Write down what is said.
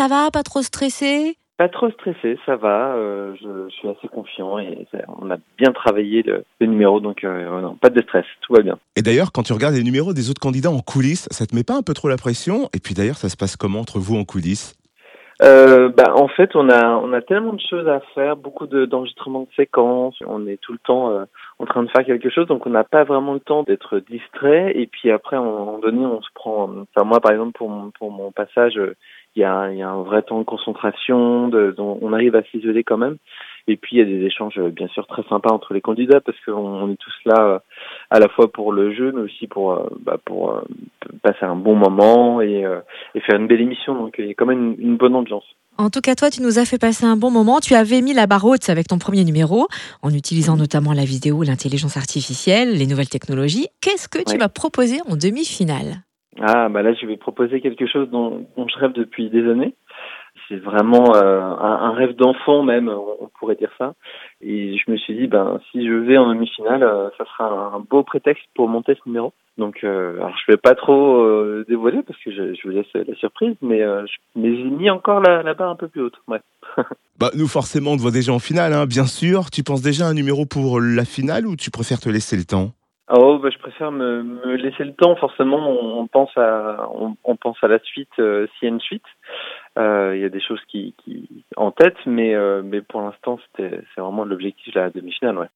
ça va Pas trop stressé? Pas trop stressé, ça va. Euh, je, suis assez confiant et on a bien travaillé le, numéro, donc euh, non, pas de stress, tout va bien. Et d'ailleurs, quand tu regardes les numéros des autres candidats en coulisses, ça te met pas un peu trop la pression? Et puis d'ailleurs, ça se passe comment entre vous en coulisses? Euh, bah, en fait, on a on a tellement de choses à faire, beaucoup d'enregistrements de, séquences. On est tout le temps euh, en train de faire quelque chose, donc on n'a pas vraiment le temps d'être distrait. Et puis après, à un moment donné, on se prend. Enfin, moi, par exemple, pour mon, pour mon passage, il y a, y a un vrai temps de concentration. De, on arrive à s'isoler quand même. Et puis il y a des échanges euh, bien sûr très sympas entre les candidats parce qu'on est tous là euh, à la fois pour le jeu mais aussi pour euh, bah, pour passer un bon moment et, et, faire une belle émission. Donc il y a quand même une, bonne ambiance. En tout cas, toi, tu nous as fait passer un bon moment. Tu avais mis la barre haute avec ton premier numéro, en utilisant notamment la vidéo, l'intelligence artificielle, les nouvelles technologies. Qu'est-ce que tu vas proposer en demi-finale? Ah, bah là, je vais proposer quelque chose dont, dont je rêve depuis des années c'est vraiment euh, un, rêve d'enfant même, on, pourrait dire ça. Et je me suis dit, ben si je vais en demi-finale, euh, ça sera un, beau prétexte pour monter ce numéro. Donc, euh, alors je vais pas trop dévoiler parce que je, je, vous laisse la surprise, mais, mais j'ai mis encore la, la, barre un peu plus haute. Ouais. bah, nous forcément, on te voit déjà en finale, hein, bien sûr. Tu penses déjà à un numéro pour la finale ou tu préfères te laisser le temps? Oh, bah, je préfère me, me, laisser le temps. Forcément, on, pense à on, on, pense à la suite s'il y a une suite. Euh, il y a des choses qui, qui en tête, mais euh, mais pour l'instant, c'est vraiment l'objectif de la demi-finale.